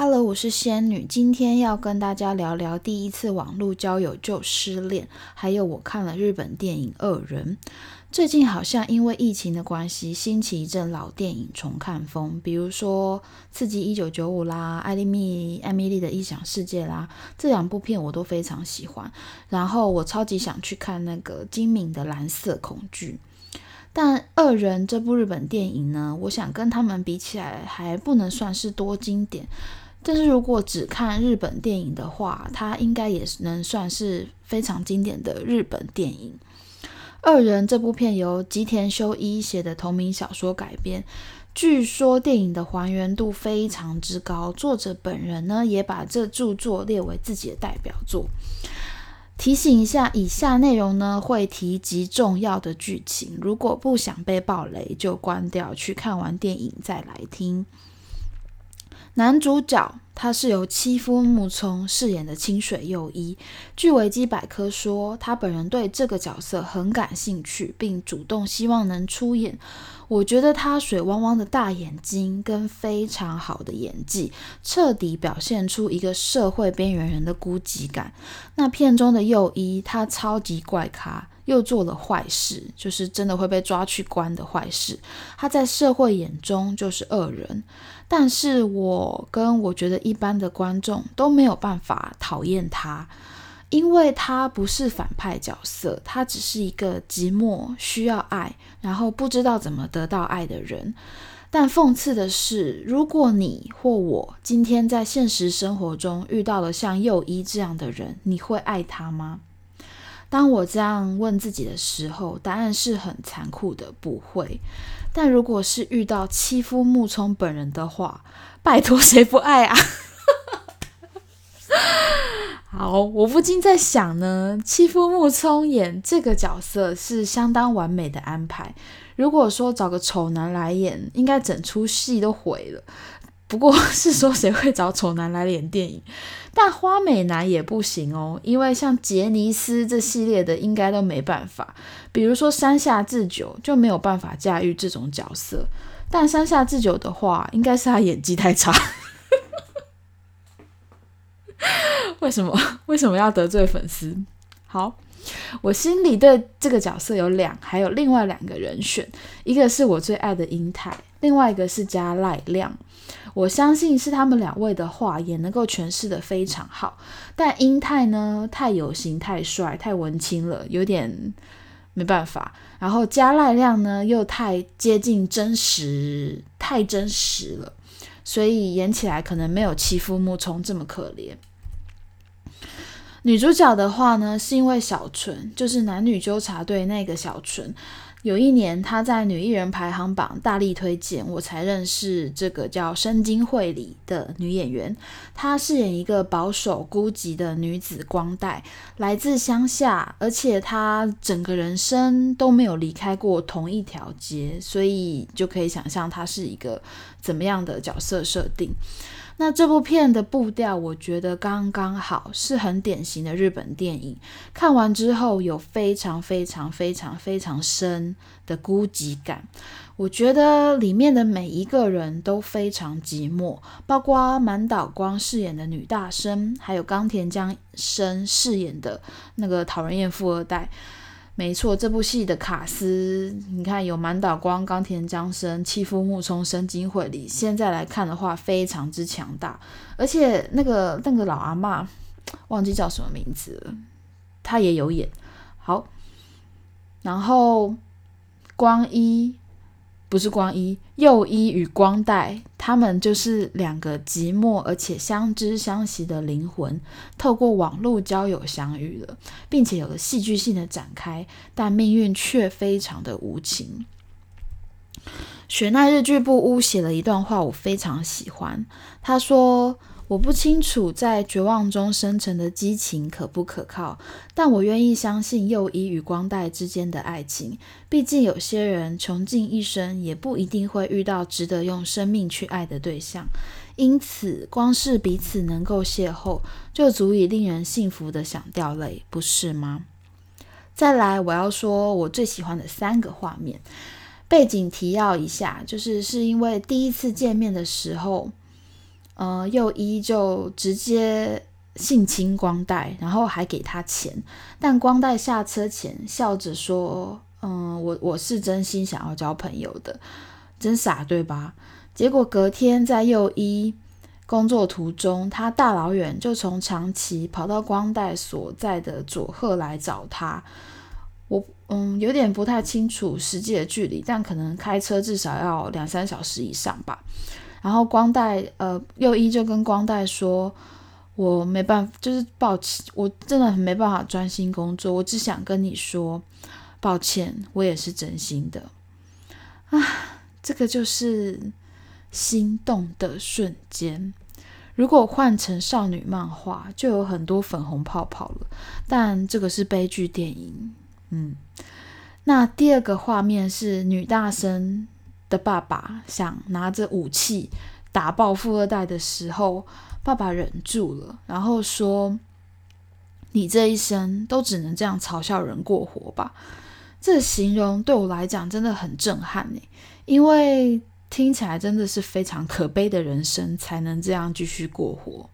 Hello，我是仙女，今天要跟大家聊聊第一次网络交友就失恋，还有我看了日本电影《恶人》。最近好像因为疫情的关系，兴起一阵老电影重看风，比如说《刺激一九九五》啦，《艾丽蜜艾米丽的异想世界》啦，这两部片我都非常喜欢。然后我超级想去看那个精明的蓝色恐惧。但《恶人》这部日本电影呢，我想跟他们比起来，还不能算是多经典。但是如果只看日本电影的话，它应该也能算是非常经典的日本电影。《二人》这部片由吉田修一写的同名小说改编，据说电影的还原度非常之高，作者本人呢也把这著作列为自己的代表作。提醒一下，以下内容呢会提及重要的剧情，如果不想被暴雷，就关掉，去看完电影再来听。男主角他是由妻夫木聪饰演的清水佑一。据维基百科说，他本人对这个角色很感兴趣，并主动希望能出演。我觉得他水汪汪的大眼睛跟非常好的演技，彻底表现出一个社会边缘人的孤寂感。那片中的佑一，他超级怪咖。又做了坏事，就是真的会被抓去关的坏事。他在社会眼中就是恶人，但是我跟我觉得一般的观众都没有办法讨厌他，因为他不是反派角色，他只是一个寂寞需要爱，然后不知道怎么得到爱的人。但讽刺的是，如果你或我今天在现实生活中遇到了像右一这样的人，你会爱他吗？当我这样问自己的时候，答案是很残酷的，不会。但如果是遇到欺负木聪本人的话，拜托谁不爱啊？好，我不禁在想呢，欺负木聪演这个角色是相当完美的安排。如果说找个丑男来演，应该整出戏都毁了。不过 是说谁会找丑男来演电影？但花美男也不行哦，因为像杰尼斯这系列的应该都没办法。比如说山下智久就没有办法驾驭这种角色。但山下智久的话，应该是他演技太差。为什么？为什么要得罪粉丝？好，我心里对这个角色有两，还有另外两个人选，一个是我最爱的英泰，另外一个是加赖亮。我相信是他们两位的话也能够诠释的非常好，但英泰呢太有型、太帅、太文青了，有点没办法。然后加赖亮呢又太接近真实、太真实了，所以演起来可能没有欺负木聪这么可怜。女主角的话呢，是因为小纯，就是男女纠察队那个小纯。有一年，她在女艺人排行榜大力推荐，我才认识这个叫深津绘里的女演员。她饰演一个保守孤寂的女子光带，来自乡下，而且她整个人生都没有离开过同一条街，所以就可以想象她是一个怎么样的角色设定。那这部片的步调，我觉得刚刚好，是很典型的日本电影。看完之后，有非常非常非常非常深的孤寂感。我觉得里面的每一个人都非常寂寞，包括满岛光饰演的女大生，还有冈田将生饰演的那个讨人厌富二代。没错，这部戏的卡斯，你看有满岛光、冈田将生、欺负木聪、深津惠里，现在来看的话，非常之强大。而且那个那个老阿妈，忘记叫什么名字了，她也有演。好，然后光一。不是光一、右一与光带，他们就是两个寂寞而且相知相惜的灵魂，透过网络交友相遇了，并且有了戏剧性的展开，但命运却非常的无情。雪奈日剧部屋写了一段话，我非常喜欢。他说。我不清楚在绝望中生成的激情可不可靠，但我愿意相信右一与光带之间的爱情。毕竟有些人穷尽一生也不一定会遇到值得用生命去爱的对象，因此光是彼此能够邂逅，就足以令人幸福的想掉泪，不是吗？再来，我要说我最喜欢的三个画面。背景提要一下，就是是因为第一次见面的时候。呃，右一就直接性侵光代，然后还给他钱。但光代下车前笑着说：“嗯，我我是真心想要交朋友的，真傻对吧？”结果隔天在右一工作途中，他大老远就从长崎跑到光代所在的佐贺来找他。我嗯有点不太清楚实际的距离，但可能开车至少要两三小时以上吧。然后光代呃右一就跟光代说：“我没办法，就是抱歉，我真的很没办法专心工作。我只想跟你说，抱歉，我也是真心的。”啊，这个就是心动的瞬间。如果换成少女漫画，就有很多粉红泡泡了。但这个是悲剧电影，嗯。那第二个画面是女大生。的爸爸想拿着武器打爆富二代的时候，爸爸忍住了，然后说：“你这一生都只能这样嘲笑人过活吧？”这形容对我来讲真的很震撼呢，因为听起来真的是非常可悲的人生才能这样继续过活。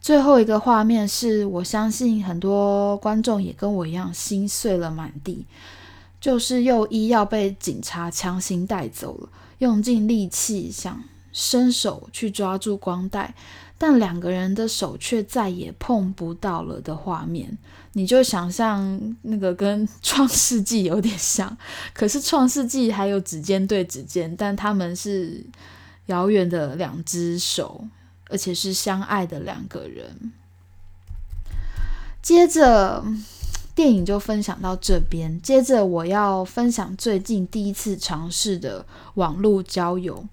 最后一个画面是我相信很多观众也跟我一样心碎了满地。就是右一要被警察强行带走了，用尽力气想伸手去抓住光带，但两个人的手却再也碰不到了的画面，你就想象那个跟创世纪有点像，可是创世纪还有指尖对指尖，但他们是遥远的两只手，而且是相爱的两个人。接着。电影就分享到这边，接着我要分享最近第一次尝试的网络交友。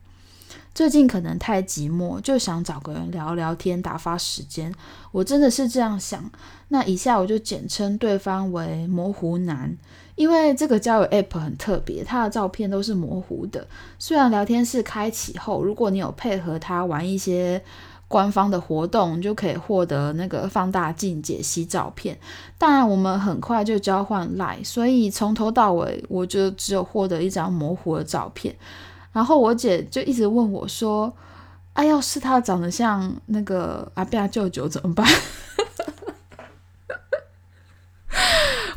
最近可能太寂寞，就想找个人聊聊天，打发时间。我真的是这样想。那以下我就简称对方为模糊男，因为这个交友 app 很特别，他的照片都是模糊的。虽然聊天室开启后，如果你有配合他玩一些。官方的活动就可以获得那个放大镜解析照片，当然我们很快就交换赖，所以从头到尾我就只有获得一张模糊的照片。然后我姐就一直问我说：“啊，要是他长得像那个阿爸舅舅怎么办？”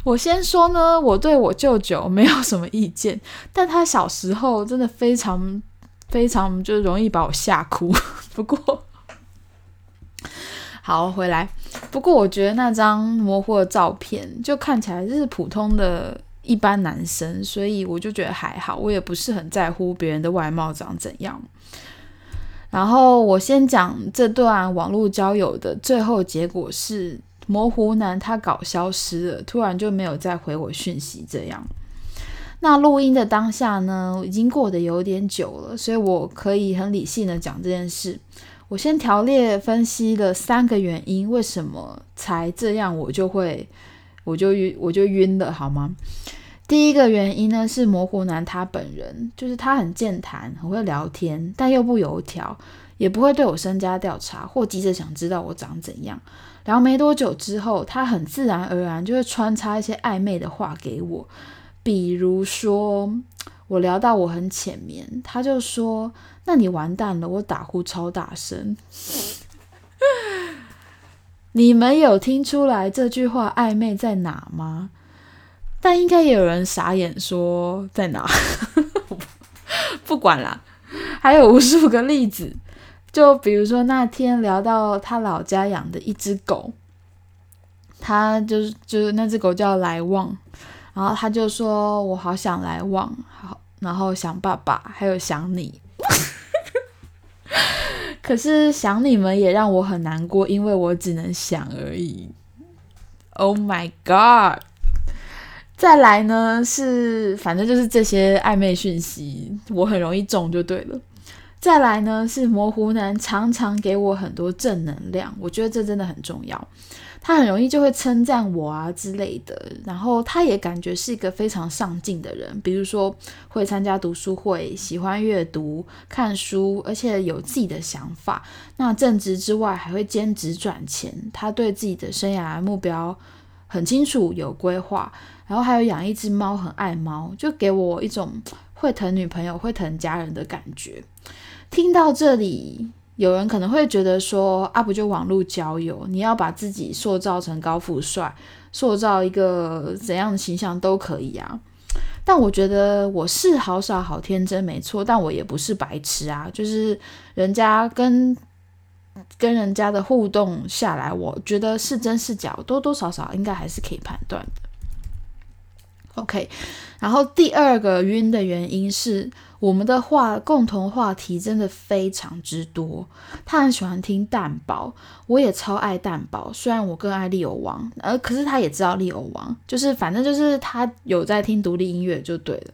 我先说呢，我对我舅舅没有什么意见，但他小时候真的非常非常就容易把我吓哭。不过。好，回来。不过我觉得那张模糊的照片就看起来就是普通的一般男生，所以我就觉得还好，我也不是很在乎别人的外貌长怎样。然后我先讲这段网络交友的最后结果是，模糊男他搞消失了，突然就没有再回我讯息。这样，那录音的当下呢，已经过得有点久了，所以我可以很理性的讲这件事。我先条列分析了三个原因，为什么才这样，我就会，我就晕，我就晕了，好吗？第一个原因呢是模糊男他本人，就是他很健谈，很会聊天，但又不油条，也不会对我身家调查或急着想知道我长怎样。然后没多久之后，他很自然而然就会穿插一些暧昧的话给我，比如说我聊到我很浅眠，他就说。那你完蛋了！我打呼超大声，你们有听出来这句话暧昧在哪吗？但应该也有人傻眼说在哪？不管啦，还有无数个例子，就比如说那天聊到他老家养的一只狗，他就是就是那只狗叫来旺，然后他就说我好想来旺，好，然后想爸爸，还有想你。可是想你们也让我很难过，因为我只能想而已。Oh my god！再来呢是，反正就是这些暧昧讯息，我很容易中就对了。再来呢是模糊男常常给我很多正能量，我觉得这真的很重要。他很容易就会称赞我啊之类的，然后他也感觉是一个非常上进的人，比如说会参加读书会，喜欢阅读、看书，而且有自己的想法。那正职之外还会兼职赚钱，他对自己的生涯目标很清楚，有规划。然后还有养一只猫，很爱猫，就给我一种会疼女朋友、会疼家人的感觉。听到这里。有人可能会觉得说啊，不就网络交友，你要把自己塑造成高富帅，塑造一个怎样的形象都可以啊。但我觉得我是好傻好天真，没错，但我也不是白痴啊。就是人家跟跟人家的互动下来，我觉得是真是假，多多少少应该还是可以判断的。OK，然后第二个晕的原因是我们的话共同话题真的非常之多。他很喜欢听蛋堡，我也超爱蛋堡，虽然我更爱利友王，呃，可是他也知道利友王，就是反正就是他有在听独立音乐就对了。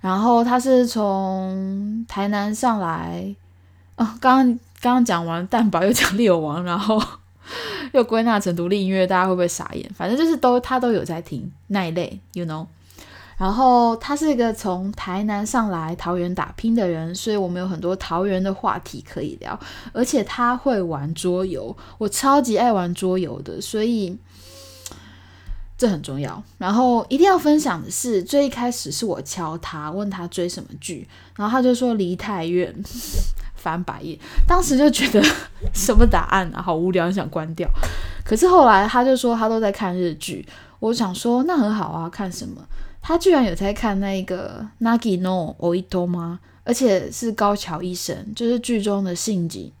然后他是从台南上来，哦，刚刚刚刚讲完蛋堡又讲利友王，然后。又归纳成独立音乐，大家会不会傻眼？反正就是都他都有在听那一类，you know。然后他是一个从台南上来桃园打拼的人，所以我们有很多桃园的话题可以聊。而且他会玩桌游，我超级爱玩桌游的，所以这很重要。然后一定要分享的是，最一开始是我敲他，问他追什么剧，然后他就说离太远。翻白眼，当时就觉得 什么答案啊，好无聊，想关掉。可是后来他就说他都在看日剧，我想说那很好啊，看什么？他居然有在看那个 Nagi no Oito 吗？而且是高桥医生，就是剧中的信吉。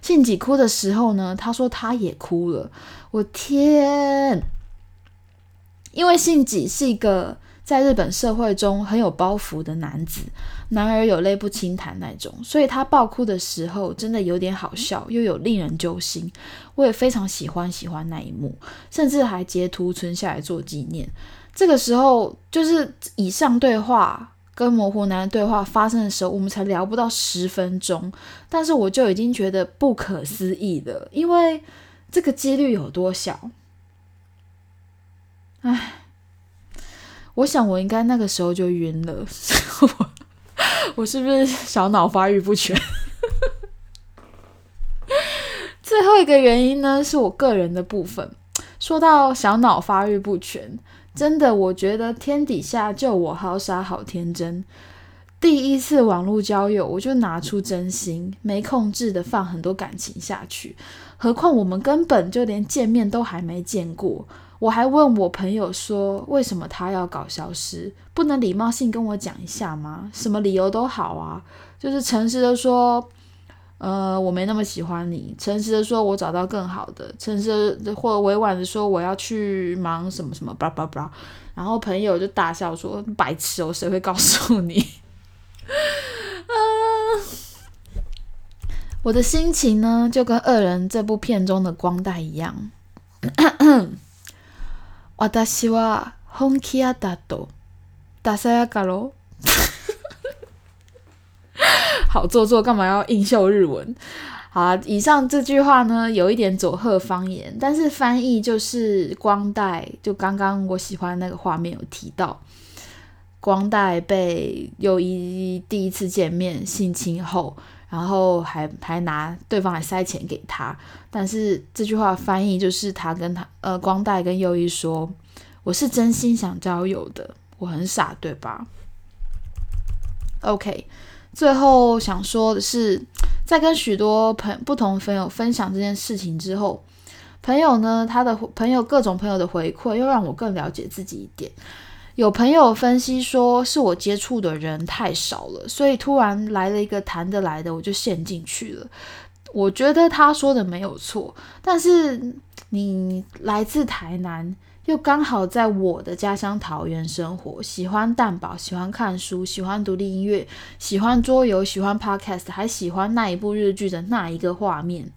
信吉哭的时候呢，他说他也哭了。我天！因为信吉是一个。在日本社会中很有包袱的男子，男儿有泪不轻弹那种，所以他爆哭的时候真的有点好笑，又有令人揪心。我也非常喜欢喜欢那一幕，甚至还截图存下来做纪念。这个时候，就是以上对话跟模糊男的对话发生的时候，我们才聊不到十分钟，但是我就已经觉得不可思议了，因为这个几率有多小？唉。我想我应该那个时候就晕了，我 我是不是小脑发育不全？最后一个原因呢，是我个人的部分。说到小脑发育不全，真的，我觉得天底下就我好傻好天真。第一次网络交友，我就拿出真心，没控制的放很多感情下去。何况我们根本就连见面都还没见过。我还问我朋友说，为什么他要搞消失？不能礼貌性跟我讲一下吗？什么理由都好啊，就是诚实的说，呃，我没那么喜欢你，诚实的说我找到更好的，诚实的或委婉的说我要去忙什么什么，叭叭叭。然后朋友就大笑说，白痴哦，谁会告诉你？我的心情呢，就跟《恶人》这部片中的光带一样。私は本気やだとダサやかろ。好做作，干嘛要硬秀日文？好啊，以上这句话呢，有一点佐贺方言，但是翻译就是光带。就刚刚我喜欢那个画面有提到，光带被右一第一次见面性侵后。 然后还还拿对方来塞钱给他，但是这句话翻译就是他跟他呃光带跟右一说，我是真心想交友的，我很傻对吧？OK，最后想说的是，在跟许多朋不同朋友分享这件事情之后，朋友呢他的朋友各种朋友的回馈又让我更了解自己一点。有朋友分析说，是我接触的人太少了，所以突然来了一个谈得来的，我就陷进去了。我觉得他说的没有错，但是你来自台南，又刚好在我的家乡桃园生活，喜欢蛋堡，喜欢看书，喜欢独立音乐，喜欢桌游，喜欢 podcast，还喜欢那一部日剧的那一个画面。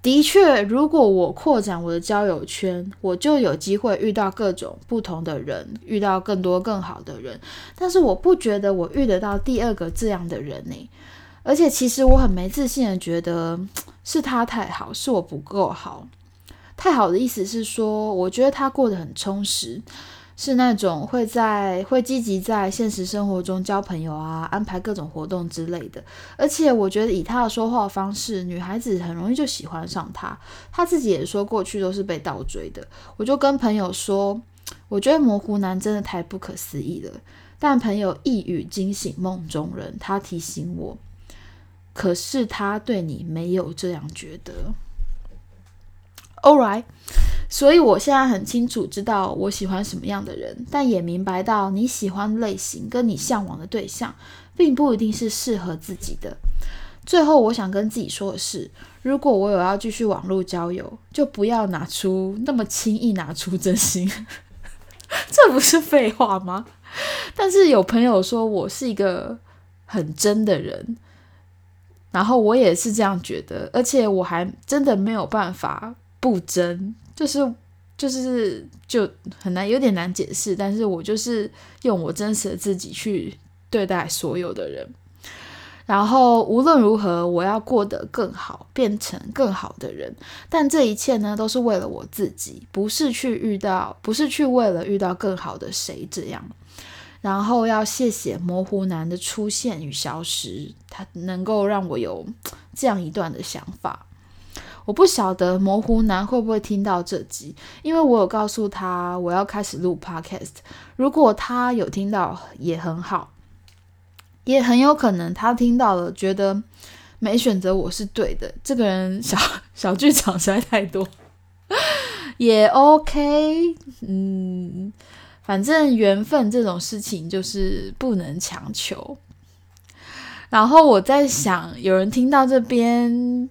的确，如果我扩展我的交友圈，我就有机会遇到各种不同的人，遇到更多更好的人。但是我不觉得我遇得到第二个这样的人呢。而且其实我很没自信的觉得是他太好，是我不够好。太好的意思是说，我觉得他过得很充实。是那种会在会积极在现实生活中交朋友啊，安排各种活动之类的。而且我觉得以他的说话方式，女孩子很容易就喜欢上他。他自己也说过去都是被倒追的。我就跟朋友说，我觉得模糊男真的太不可思议了。但朋友一语惊醒梦中人，他提醒我。可是他对你没有这样觉得。All right，所以我现在很清楚知道我喜欢什么样的人，但也明白到你喜欢类型跟你向往的对象，并不一定是适合自己的。最后，我想跟自己说的是，如果我有要继续网络交友，就不要拿出那么轻易拿出真心，这不是废话吗？但是有朋友说我是一个很真的人，然后我也是这样觉得，而且我还真的没有办法。不真，就是就是就很难，有点难解释。但是我就是用我真实的自己去对待所有的人，然后无论如何，我要过得更好，变成更好的人。但这一切呢，都是为了我自己，不是去遇到，不是去为了遇到更好的谁这样。然后要谢谢模糊男的出现与消失，他能够让我有这样一段的想法。我不晓得模糊男会不会听到这集，因为我有告诉他我要开始录 podcast。如果他有听到也很好，也很有可能他听到了觉得没选择我是对的。这个人小小剧场实在太多，也 OK。嗯，反正缘分这种事情就是不能强求。然后我在想，有人听到这边。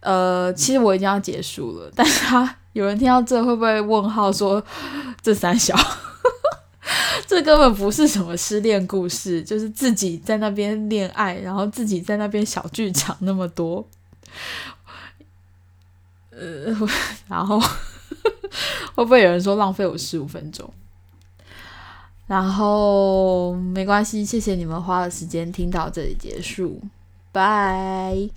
呃，其实我已经要结束了，但是他有人听到这会不会问号说这三小，这根本不是什么失恋故事，就是自己在那边恋爱，然后自己在那边小剧场那么多，呃，然后 会不会有人说浪费我十五分钟？然后没关系，谢谢你们花了时间听到这里结束，拜。